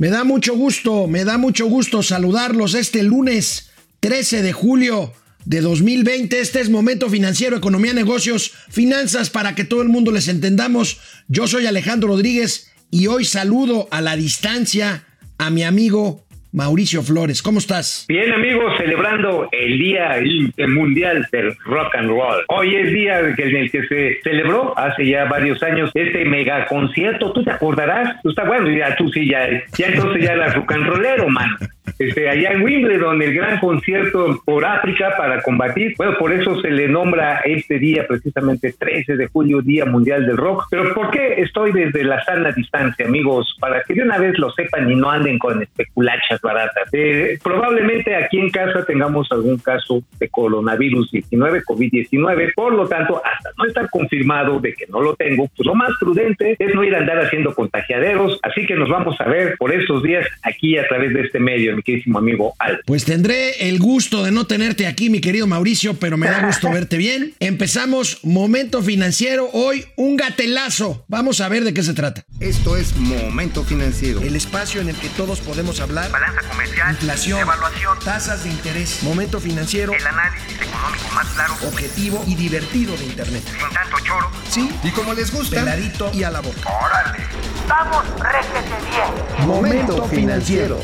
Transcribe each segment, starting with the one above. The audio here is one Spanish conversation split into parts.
Me da mucho gusto, me da mucho gusto saludarlos este lunes 13 de julio de 2020. Este es Momento Financiero, Economía, Negocios, Finanzas para que todo el mundo les entendamos. Yo soy Alejandro Rodríguez y hoy saludo a la distancia a mi amigo Mauricio Flores. ¿Cómo estás? Bien, amigos, celebrando el Día Mundial del Rock and Roll. Hoy es día en el que se celebró hace ya varios años este mega concierto. ¿Tú te acordarás? Tú estás bueno, ya tú sí, ya, ya entonces ya eras rock and rollero, man este, allá en Wimbledon, el gran concierto por África para combatir. Bueno, por eso se le nombra este día, precisamente 13 de julio, Día Mundial del Rock. Pero ¿por qué estoy desde la sana distancia, amigos? Para que de una vez lo sepan y no anden con especulachas baratas. Eh, probablemente aquí en casa tengamos algún caso de coronavirus 19, COVID-19. Por lo tanto, hasta no estar confirmado de que no lo tengo, pues lo más prudente es no ir a andar haciendo contagiaderos. Así que nos vamos a ver por estos días aquí a través de este medio, mi amigo Pues tendré el gusto de no tenerte aquí, mi querido Mauricio, pero me da gusto verte bien. Empezamos Momento Financiero. Hoy un gatelazo. Vamos a ver de qué se trata. Esto es Momento Financiero. El espacio en el que todos podemos hablar. Balanza comercial. Inflación. Evaluación. Tasas de interés. Momento Financiero. El análisis económico más claro. Objetivo y divertido de Internet. Sin tanto choro. Sí. Y como les gusta. Peladito y a la boca. Órale. Vamos, réjete bien. Momento Financiero.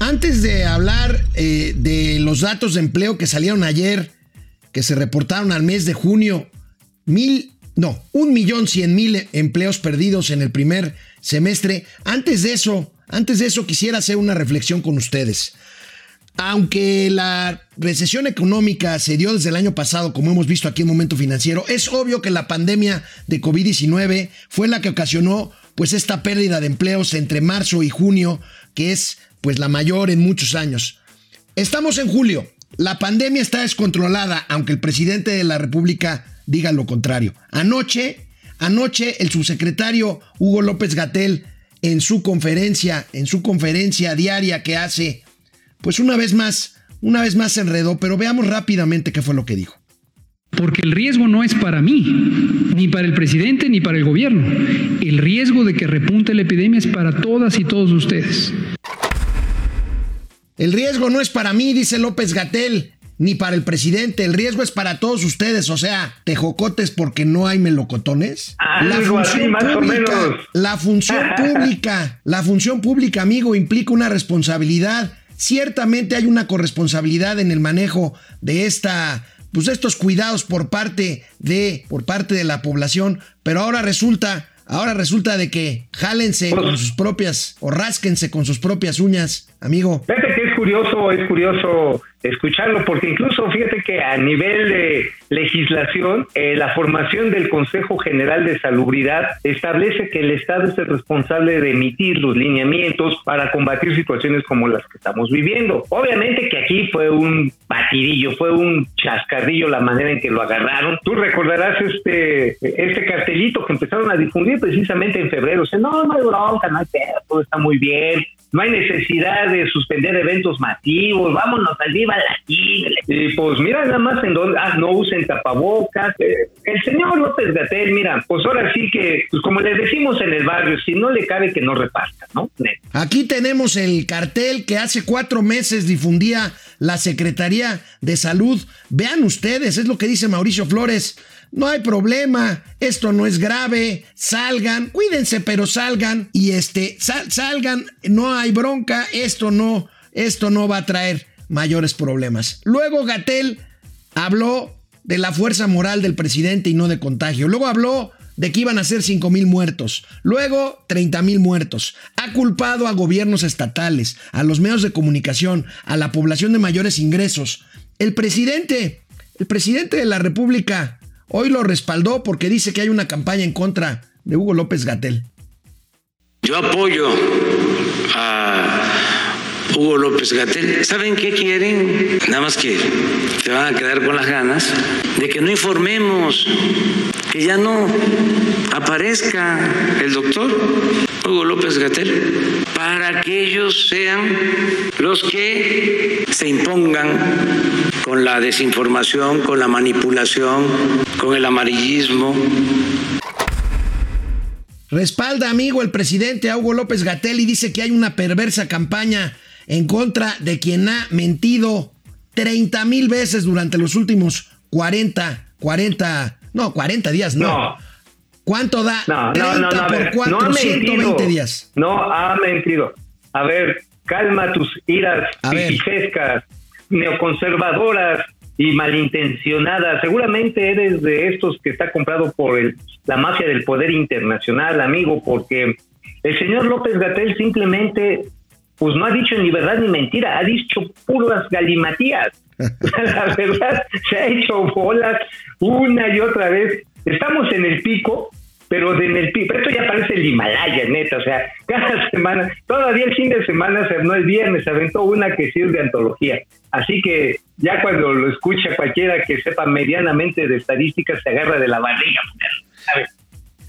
Antes de hablar eh, de los datos de empleo que salieron ayer, que se reportaron al mes de junio, mil, no, un millón cien mil empleos perdidos en el primer semestre. Antes de eso, antes de eso quisiera hacer una reflexión con ustedes. Aunque la recesión económica se dio desde el año pasado, como hemos visto aquí en Momento Financiero, es obvio que la pandemia de COVID-19 fue la que ocasionó pues esta pérdida de empleos entre marzo y junio, que es pues la mayor en muchos años. Estamos en julio. La pandemia está descontrolada, aunque el presidente de la República diga lo contrario. Anoche, anoche el subsecretario Hugo López Gatel en su conferencia, en su conferencia diaria que hace, pues una vez más, una vez más se enredó, pero veamos rápidamente qué fue lo que dijo. Porque el riesgo no es para mí, ni para el presidente, ni para el gobierno. El riesgo de que repunte la epidemia es para todas y todos ustedes. El riesgo no es para mí, dice López Gatel, ni para el presidente. El riesgo es para todos ustedes. O sea, tejocotes porque no hay melocotones. la función pública, la función pública, la función pública, amigo, implica una responsabilidad. Ciertamente hay una corresponsabilidad en el manejo de esta pues estos cuidados por parte de por parte de la población, pero ahora resulta Ahora resulta de que jálense con sus propias o rásquense con sus propias uñas, amigo. Fíjate que es curioso, es curioso escucharlo, porque incluso fíjate que a nivel de legislación, eh, la formación del Consejo General de Salubridad establece que el Estado es el responsable de emitir los lineamientos para combatir situaciones como las que estamos viviendo. Obviamente que aquí fue un batidillo, fue un chascarrillo la manera en que lo agarraron. Tú recordarás este, este cartelito que empezaron a difundir precisamente en febrero. O sea, no, no hay bronca, no hay pedo, todo está muy bien no hay necesidad de suspender eventos masivos, vámonos al Viva Latín. Y pues mira nada más en donde, ah, no usen tapabocas. Eh, el señor López Gatel, mira, pues ahora sí que, pues como les decimos en el barrio, si no le cabe que no reparta, ¿no? Aquí tenemos el cartel que hace cuatro meses difundía la Secretaría de Salud. Vean ustedes, es lo que dice Mauricio Flores no hay problema, esto no es grave, salgan, cuídense, pero salgan y este, salgan, no hay bronca, esto no, esto no va a traer mayores problemas. Luego Gatel habló de la fuerza moral del presidente y no de contagio. Luego habló de que iban a ser 5 mil muertos, luego 30 mil muertos. Ha culpado a gobiernos estatales, a los medios de comunicación, a la población de mayores ingresos. El presidente, el presidente de la República Hoy lo respaldó porque dice que hay una campaña en contra de Hugo López Gatel. Yo apoyo a Hugo López Gatel. ¿Saben qué quieren? Nada más que se van a quedar con las ganas de que no informemos, que ya no aparezca el doctor Hugo López Gatel, para que ellos sean los que se impongan con la desinformación, con la manipulación, con el amarillismo. Respalda, amigo, el presidente Hugo López Gatel y dice que hay una perversa campaña en contra de quien ha mentido 30 mil veces durante los últimos 40, 40, no, 40 días, no. No. ¿Cuánto da? No, 30 no, no, por ver, 4, no ha 120 mentido. días. No ha mentido. A ver, calma tus iras pichescas, neoconservadoras y malintencionadas. Seguramente eres de estos que está comprado por el, la mafia del poder internacional, amigo, porque el señor López Gatel simplemente pues no ha dicho ni verdad ni mentira, ha dicho puras galimatías. la verdad, se ha hecho bolas una y otra vez. Estamos en el pico, pero de en el pico. Esto ya parece el Himalaya, neta. O sea, cada semana, todavía el fin de semana, se- no el viernes, se aventó una que sirve de antología. Así que ya cuando lo escucha cualquiera que sepa medianamente de estadísticas, se agarra de la barriga. ¿sabes?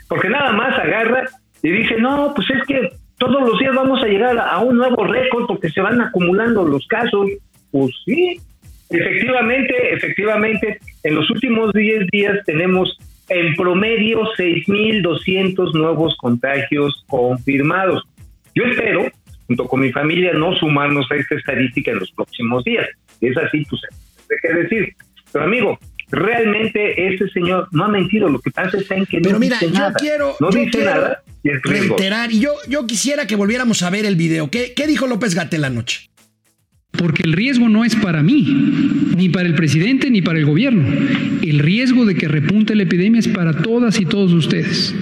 Porque nada más agarra y dice, no, pues es que todos los días vamos a llegar a un nuevo récord porque se van acumulando los casos. Pues sí, efectivamente, efectivamente, en los últimos 10 días tenemos en promedio 6.200 nuevos contagios confirmados. Yo espero, junto con mi familia, no sumarnos a esta estadística en los próximos días. Es así, pues, ¿de qué decir? Pero amigo, realmente ese señor no ha mentido. Lo que pasa es en que no Pero mira, dice yo nada. quiero, no yo dice quiero nada y es riesgo. reiterar, y yo, yo quisiera que volviéramos a ver el video. ¿Qué, qué dijo López Gatel anoche? Porque el riesgo no es para mí, ni para el presidente, ni para el gobierno. El riesgo de que repunte la epidemia es para todas y todos ustedes.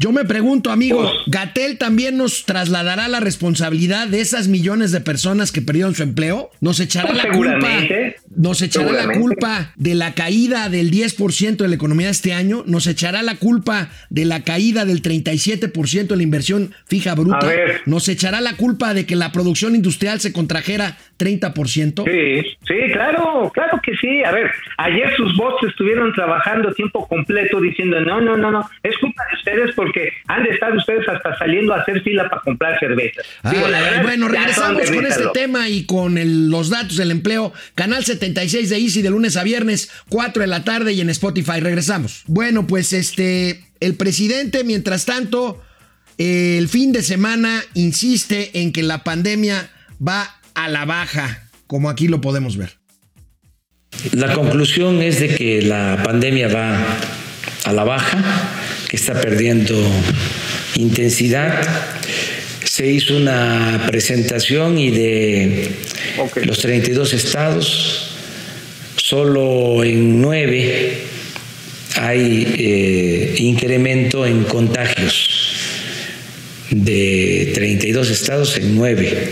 Yo me pregunto, amigo, ¿Gatel también nos trasladará la responsabilidad de esas millones de personas que perdieron su empleo? ¿Nos echará Pues la culpa? ¿Nos echará la culpa de la caída del 10% de la economía este año? ¿Nos echará la culpa de la caída del 37% de la inversión fija bruta? ¿Nos echará la culpa de que la producción industrial se contrajera 30%? Sí, sí, claro, claro que sí. A ver, ayer sus bots estuvieron trabajando tiempo completo diciendo, no, no, no, no, es culpa de ustedes porque han de estar ustedes hasta saliendo a hacer fila para comprar cerveza. Ah, Digo, la verdad, bueno, regresamos con este tema y con el- los datos del empleo. Canal 76 de Easy de lunes a viernes, 4 de la tarde y en Spotify. Regresamos. Bueno, pues este, el presidente, mientras tanto, eh, el fin de semana insiste en que la pandemia va a la baja, como aquí lo podemos ver. La conclusión es de que la pandemia va a la baja, está perdiendo intensidad. Se hizo una presentación y de Ok. los 32 estados, solo en 9 hay eh, incremento en contagios. De 32 estados en 9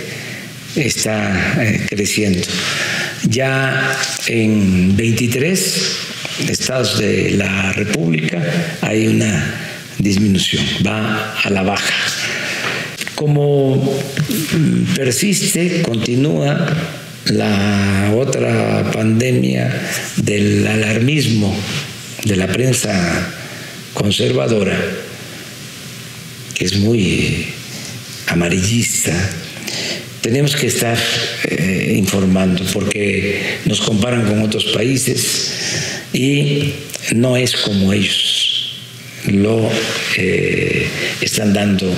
está eh, creciendo. Ya en 23 estados de la República hay una disminución, va a la baja. Como mm, persiste, continúa la otra pandemia del alarmismo de la prensa conservadora, que es muy amarillista, tenemos que estar eh, informando porque nos comparan con otros países y no es como ellos lo eh, están dando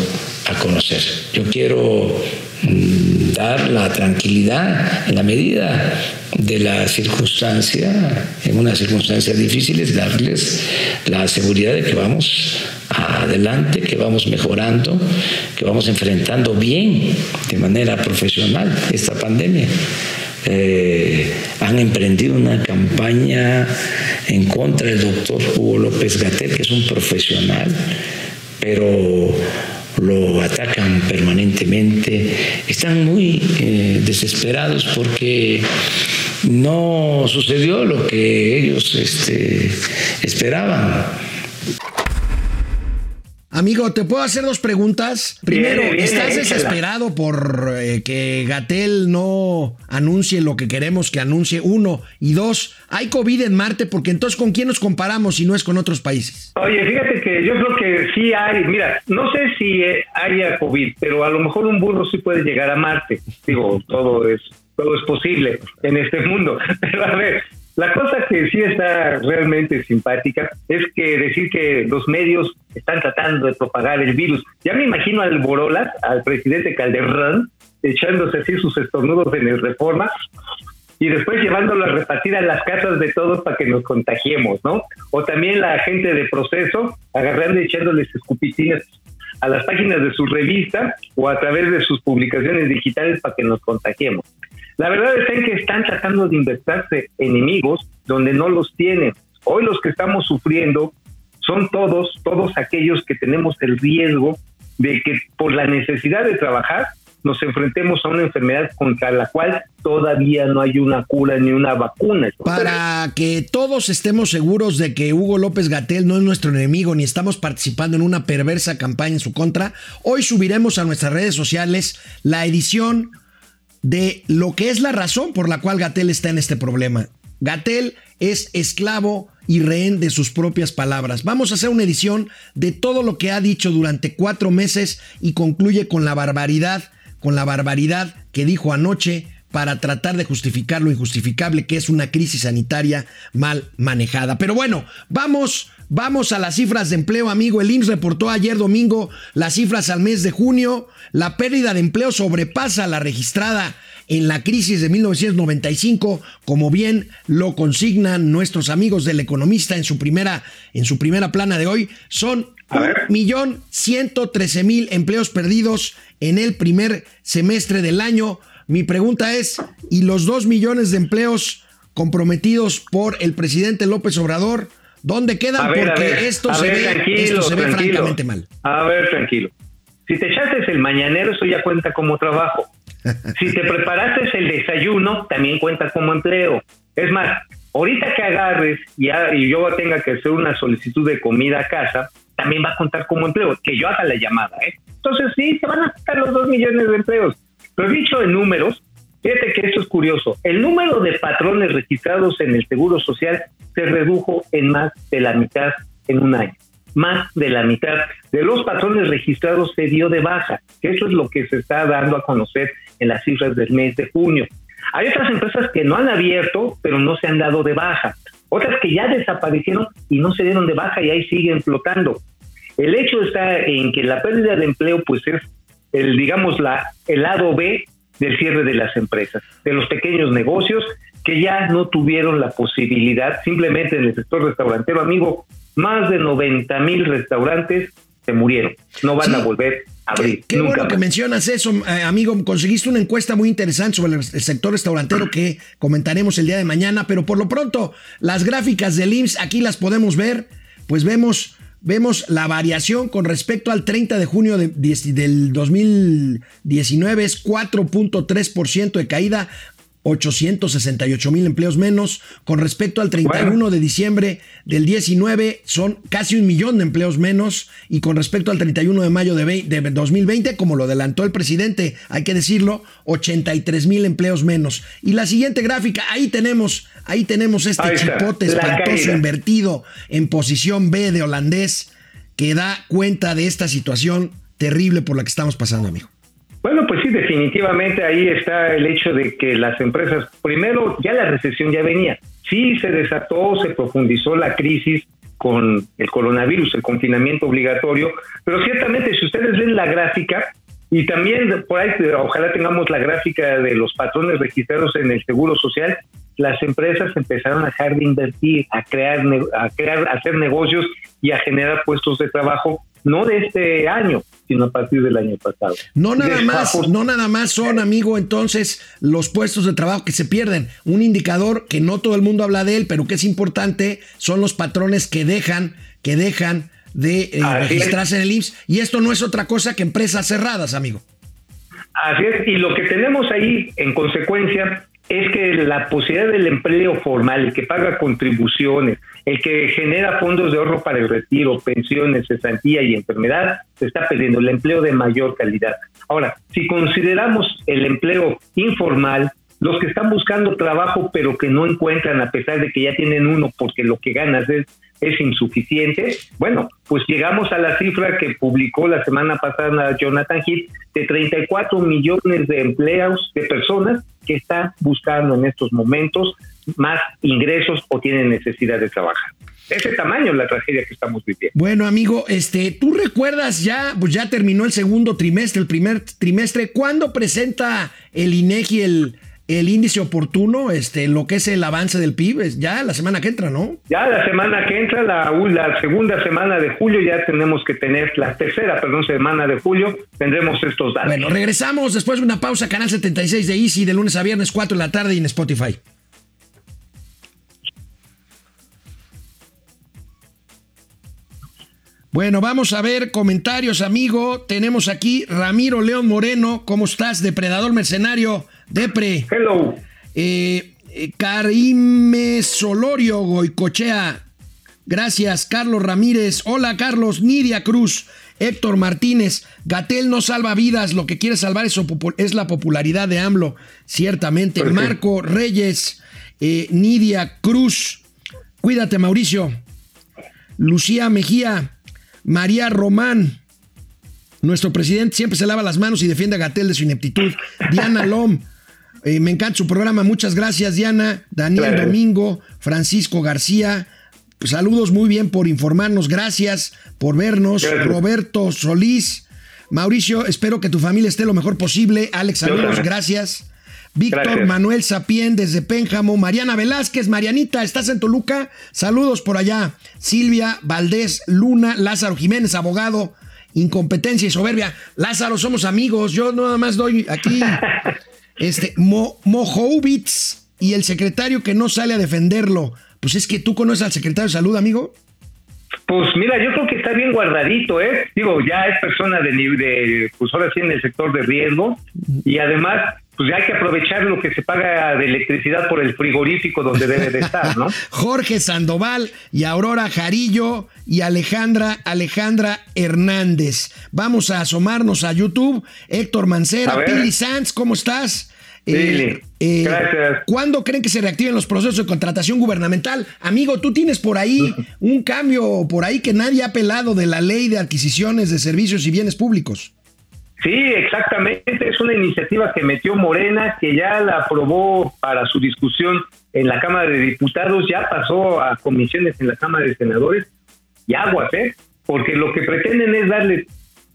a conocer. Yo quiero mm, dar la tranquilidad en la medida de la circunstancia, en unas circunstancias difíciles, darles la seguridad de que vamos adelante, que vamos mejorando, que vamos enfrentando bien, de manera profesional, esta pandemia. Eh, han emprendido una campaña en contra del doctor Hugo López Gatel, que es un profesional, pero lo atacan permanentemente, están muy eh, desesperados porque no sucedió lo que ellos este, esperaban. Amigo, ¿te puedo hacer dos preguntas? Primero, ¿estás échala. desesperado por eh, que Gatel no anuncie lo que queremos que anuncie? Uno. Y dos, ¿hay COVID en Marte? Porque entonces, ¿con quién nos comparamos si no es con otros países? Oye, fíjate que yo creo que sí hay, mira, no sé si eh, haya COVID, pero a lo mejor un burro sí puede llegar a Marte. Digo, todo es todo es posible en este mundo. Pero a ver, La cosa que sí está realmente simpática es que decir que los medios están tratando de propagar el virus. Ya me imagino al Borolas, al presidente Calderón, echándose así sus estornudos en el Reforma y después llevándolo a repartir a las casas de todos para que nos contagiemos, ¿no? O también la gente de proceso agarrando y echándoles escupitines a las páginas de su revista o a través de sus publicaciones digitales para que nos contagiemos. La verdad es que están tratando de inventarse enemigos donde no los tienen. Hoy los que estamos sufriendo son todos, todos aquellos que tenemos el riesgo de que por la necesidad de trabajar nos enfrentemos a una enfermedad contra la cual todavía no hay una cura ni una vacuna. Para que todos estemos seguros de que Hugo López Gatel no es nuestro enemigo ni estamos participando en una perversa campaña en su contra, hoy subiremos a nuestras redes sociales la edición de lo que es la razón por la cual Gatel está en este problema. Gatel es esclavo y rehén de sus propias palabras. Vamos a hacer una edición de todo lo que ha dicho durante cuatro meses y concluye con la barbaridad con la barbaridad que dijo anoche para tratar de justificar lo injustificable que es una crisis sanitaria mal manejada. Pero bueno, vamos, vamos a las cifras de empleo, amigo. El IMSS reportó ayer domingo las cifras al mes de junio. La pérdida de empleo sobrepasa la registrada en la crisis de 1995, como bien lo consignan nuestros amigos del economista en su primera, en su primera plana de hoy, son un millón ciento trece mil empleos perdidos en el primer semestre del año. Mi pregunta es, ¿y los dos millones de empleos comprometidos por el presidente López Obrador, dónde quedan? Porque esto, se, ve, esto se ve francamente mal. A ver, tranquilo. Si te echaste el mañanero, eso ya cuenta como trabajo. Si te preparaste el desayuno, también cuenta como empleo. Es más, ahorita que agarres y yo tenga que hacer una solicitud de comida a casa, también va a contar como empleo, que yo haga la llamada. ¿eh? Entonces sí, se van a quitar los dos millones de empleos. Pero dicho en números, fíjate que esto es curioso. El número de patrones registrados en el Seguro Social se redujo en más de la mitad en un año. Más de la mitad de los patrones registrados se dio de baja. Eso es lo que se está dando a conocer en las cifras del mes de junio. Hay otras empresas que no han abierto, pero no se han dado de baja otras que ya desaparecieron y no se dieron de baja y ahí siguen flotando. El hecho está en que la pérdida de empleo pues es el digamos la el lado B del cierre de las empresas, de los pequeños negocios que ya no tuvieron la posibilidad, simplemente en el sector restaurantero, amigo, más de 90 mil restaurantes se murieron, no van a volver Qué, bueno que mencionas eso, eh, amigo. Conseguiste una encuesta muy interesante sobre el, sector restaurantero que comentaremos el día de mañana, pero por lo pronto, las gráficas del IMSS aquí las podemos ver. Pues vemos, vemos la variación con respecto al 30 de junio de, del 2019, es 4.3% de caída 868 mil empleos menos. Con respecto al 31 de diciembre del 19, son casi un millón de empleos menos. Y con respecto al 31 de mayo de, 2020, como lo adelantó el presidente, hay que decirlo, 83 mil empleos menos. Y la siguiente gráfica, ahí tenemos, ahí tenemos este chipote espantoso invertido en posición B de holandés que da cuenta de esta situación terrible por la que estamos pasando, amigo. Pues sí, definitivamente ahí está el hecho de que las empresas, primero, ya la recesión ya venía, sí se desató, se profundizó la crisis con el coronavirus, el confinamiento obligatorio, pero ciertamente si ustedes ven la gráfica, y también por ahí ojalá tengamos la gráfica de los patrones registrados en el Seguro Social, las empresas empezaron a dejar de invertir, a crear, a crear, a hacer negocios y a generar puestos de trabajo no de este año, sino a partir del año pasado. No nada más, no nada más son, amigo, entonces los puestos de trabajo que se pierden. Un indicador que no todo el mundo habla de él, pero que es importante, son los patrones que dejan, que dejan de eh, registrarse en el IMSS. Y esto no es otra cosa que empresas cerradas, amigo. Así es, y lo que tenemos ahí en consecuencia es que la posibilidad del empleo formal, el que paga contribuciones, el que genera fondos de ahorro para el retiro, pensiones, cesantía y enfermedad, se está perdiendo el empleo de mayor calidad. Ahora, si consideramos el empleo informal, los que están buscando trabajo pero que no encuentran a pesar de que ya tienen uno porque lo que ganas es es insuficiente. Bueno, pues llegamos a la cifra que publicó la semana pasada Jonathan Heath de 34 millones de empleados, de personas que están buscando en estos momentos más ingresos o tienen necesidad de trabajar. Ese tamaño es la tragedia que estamos viviendo. Bueno, amigo, este, tú recuerdas ya, pues ya terminó el segundo trimestre, el primer trimestre. ¿Cuándo presenta el INEGI el, el índice oportuno, este, lo que es el avance del PIB? Ya la semana que entra, ¿no? Ya la semana que entra, la, la segunda semana de julio, ya tenemos que tener, la tercera, perdón, semana de julio, tendremos estos datos. Bueno, regresamos después de una pausa, Canal 76 de Easy, de lunes a viernes, 4 de la tarde y en Spotify. Bueno, vamos a ver comentarios, amigo. Tenemos aquí Ramiro León Moreno. ¿Cómo estás? Depredador mercenario. Depre. Hello. Eh, eh, Karime Solorio Goicochea. Gracias, Carlos Ramírez. Hola, Carlos. Nidia Cruz. Héctor Martínez. Gatel no salva vidas. Lo que quiere salvar es, es la popularidad de AMLO. Ciertamente. Perfecto. Marco Reyes. eh, Nidia Cruz. Cuídate, Mauricio. Lucía Mejía. María Román. Nuestro presidente siempre se lava las manos y defiende a Gatel de su ineptitud. Diana Lom. eh, me encanta su programa. Muchas gracias, Diana. Daniel Claro. Domingo. Francisco García. Pues, saludos muy bien por informarnos. Gracias por vernos. Roberto Solís. Mauricio, espero que tu familia esté lo mejor posible. Alex, también. Gracias. Víctor. Manuel Sapien desde Pénjamo, Mariana Velázquez, Marianita, ¿estás en Toluca? Saludos por allá. Silvia Valdés Luna, Lázaro Jiménez, abogado, incompetencia y soberbia. Lázaro, somos amigos, yo nada más doy aquí este Mo, Mojoubitz y el secretario que no sale a defenderlo. Pues es que tú conoces al secretario de salud, amigo. Pues mira, yo creo que está bien guardadito, ¿eh? Digo, ya es persona de, de pues ahora sí en el sector de riesgo y además, pues ya hay que aprovechar lo que se paga de electricidad por el frigorífico donde debe de estar, ¿no? Jorge Sandoval y Aurora Jarillo y Alejandra Alejandra Hernández. Vamos a asomarnos a YouTube. Héctor Mancera. Pili Sanz, ¿cómo estás? Pili, gracias. ¿Cuándo creen que se reactiven los procesos de contratación gubernamental? Amigo, tú tienes por ahí un cambio por ahí que nadie ha pelado de la ley de adquisiciones de servicios y bienes públicos. Sí, exactamente. Es una iniciativa que metió Morena, que ya la aprobó para su discusión en la Cámara de Diputados, ya pasó a comisiones en la Cámara de Senadores y aguas, ¿eh? Porque lo que pretenden es darle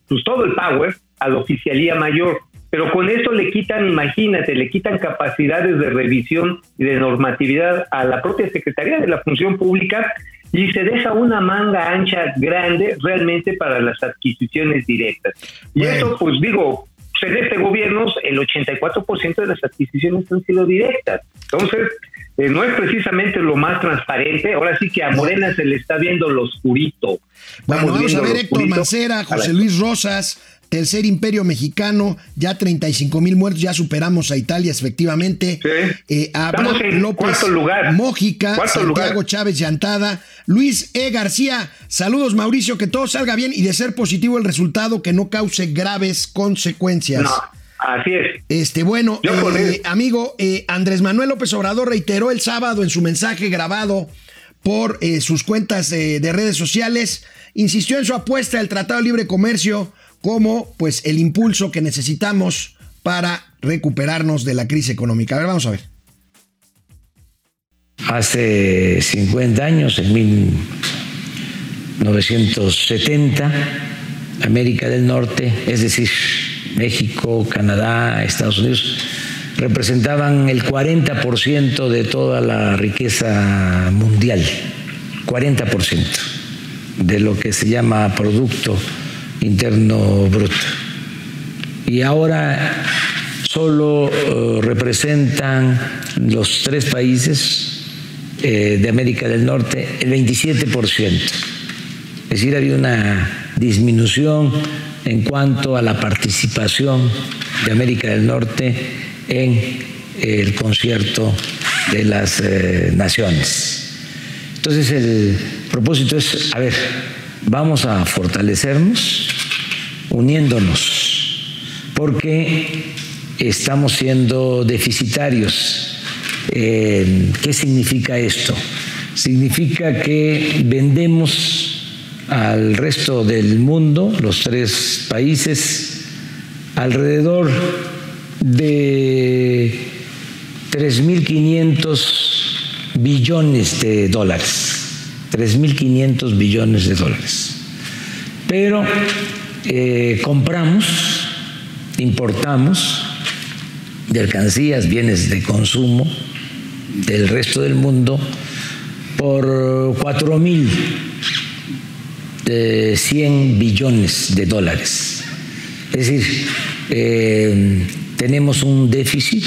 pues todo el power a la oficialía mayor. Pero con esto le quitan, imagínate, le quitan capacidades de revisión y de normatividad a la propia Secretaría de la Función Pública y se deja una manga ancha grande realmente para las adquisiciones directas. Y Bueno. esto, pues digo, en este gobierno el 84% de las adquisiciones han sido directas. Entonces, eh, no es precisamente lo más transparente. Ahora sí que a Morena se le está viendo lo oscurito. Bueno, vamos a ver Héctor. Mancera, José. Luis Rosas, Tercer Imperio Mexicano, ya 35 mil muertos, ya superamos a Italia efectivamente. Sí. Eh, Abraham en López lugar. Mójica, Santiago lugar. Chávez Llantada, Luis E. García. Saludos Mauricio, que todo salga bien y de ser positivo el resultado que no cause graves consecuencias. No, así es. Este, bueno, eh, amigo, eh, Andrés Manuel López Obrador reiteró el sábado en su mensaje grabado por eh, sus cuentas eh, de redes sociales, insistió en su apuesta del Tratado de Libre Comercio como pues el impulso que necesitamos para recuperarnos de la crisis económica. A ver, vamos a ver. Hace 50 años, en 1970, América del Norte, es decir, México, Canadá, Estados Unidos, representaban el 40% de toda la riqueza mundial, 40% de lo que se llama Producto Interno Bruto. Y ahora solo eh, representan los tres países eh, de América del Norte el 27%. Es decir, había una disminución en cuanto a la participación de América del Norte en el concierto de las eh, naciones. Entonces el propósito es, a ver, vamos a fortalecernos uniéndonos, porque estamos siendo deficitarios. Eh, ¿Qué significa esto? Significa que vendemos al resto del mundo, los tres países, alrededor de 3.500 billones de dólares, 3.500 billones de dólares. Pero eh, compramos, importamos mercancías, bienes de consumo del resto del mundo por 4.100 billones de dólares. Es decir, eh, tenemos un déficit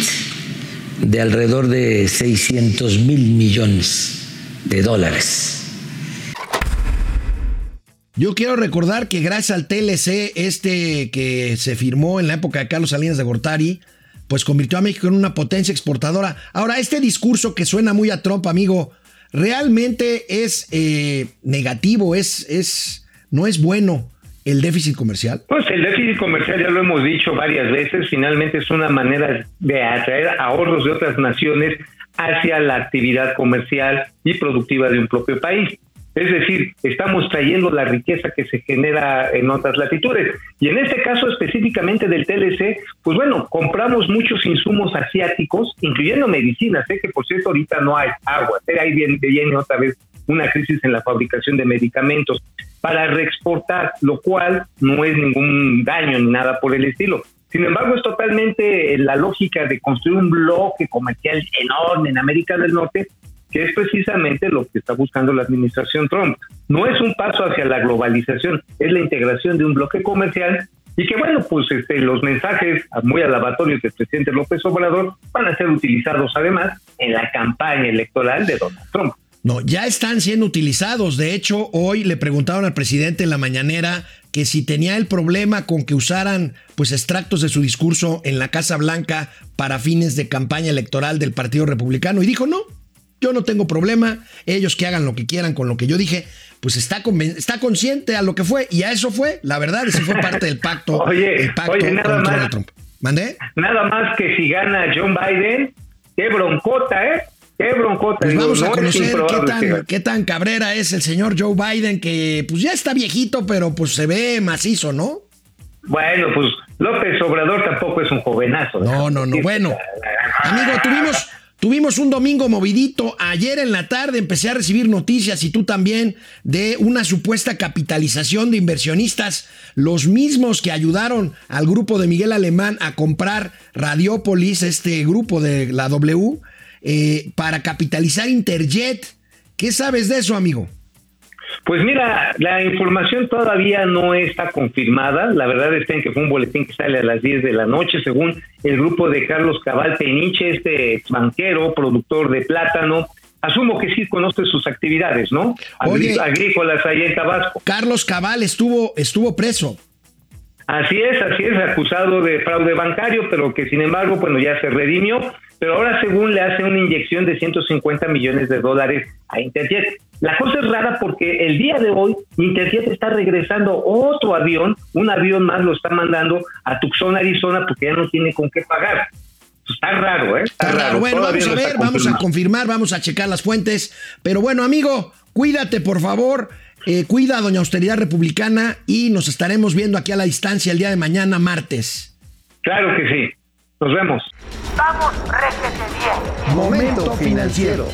de alrededor de 600 mil millones de dólares. Yo quiero recordar que gracias al TLC, este que se firmó en la época de Carlos Salinas de Gortari, pues convirtió a México en una potencia exportadora. Ahora, este discurso que suena muy a Trump, amigo, realmente es eh, negativo, es, es, no es bueno el déficit comercial? Pues el déficit comercial ya lo hemos dicho varias veces, finalmente es una manera de atraer ahorros de otras naciones hacia la actividad comercial y productiva de un propio país. Es decir, estamos trayendo la riqueza que se genera en otras latitudes. Y en este caso específicamente del TLC, pues bueno, compramos muchos insumos asiáticos, incluyendo medicinas. Sé que por cierto ahorita no hay agua, ahí viene, viene otra vez una crisis en la fabricación de medicamentos para reexportar, lo cual no es ningún daño ni nada por el estilo. Sin embargo, es totalmente la lógica de construir un bloque comercial enorme en América del Norte que es precisamente lo que está buscando la administración Trump. No es un paso hacia la globalización, es la integración de un bloque comercial y que bueno, pues este, los mensajes muy alabatorios del presidente López Obrador van a ser utilizados además en la campaña electoral de Donald Trump. No, ya están siendo utilizados. De hecho, hoy le preguntaron al presidente en la mañanera que si tenía el problema con que usaran pues extractos de su discurso en la Casa Blanca para fines de campaña electoral del Partido Republicano y dijo no, yo no tengo problema, ellos que hagan lo que quieran con lo que yo dije, pues está, está consciente a lo que fue y a eso fue, la verdad, eso fue parte del pacto, oye, el pacto oye, nada contra más, Trump. ¿Mandé? Nada más que si gana John Biden, qué broncota, ¿eh? Qué broncota. Pues vamos a no conocer qué tan, qué tan cabrera es el señor Joe Biden, que pues ya está viejito, pero pues se ve macizo, ¿no? Bueno, pues López Obrador tampoco es un jovenazo. No, no, no. Bueno, amigo, tuvimos, tuvimos un domingo movidito. Ayer en la tarde empecé a recibir noticias y tú también de una supuesta capitalización de inversionistas, los mismos que ayudaron al grupo de Miguel Alemán a comprar Radiopolis, este grupo de la W, eh, para capitalizar Interjet. ¿Qué sabes de eso, amigo? Pues mira, la información todavía no está confirmada. La verdad es que fue un boletín que sale a las 10 de la noche, según el grupo de Carlos Cabal Peniche, este banquero, productor de plátano. Asumo que sí conoce sus actividades, ¿no? Agrí- Oye. Agrícolas ahí en Tabasco. Carlos Cabal estuvo, estuvo preso. Así es, así es, acusado de fraude bancario, pero que sin embargo, bueno, ya se redimió. Pero ahora, según le hace una inyección de 150 millones de dólares a Interjet. La cosa es rara porque el día de hoy Interjet está regresando otro avión, un avión más lo está mandando a Tucson, Arizona, porque ya no tiene con qué pagar. Está raro, ¿eh? Está, Está raro. Bueno, Todavía vamos a no ver, vamos a confirmar, vamos a checar las fuentes. Pero bueno, amigo, cuídate, por favor. Eh, cuida a Doña Austeridad Republicana y nos estaremos viendo aquí a la distancia el día de mañana, martes. Claro que sí. Nos vemos. Vamos, réjete bien. Momento financiero.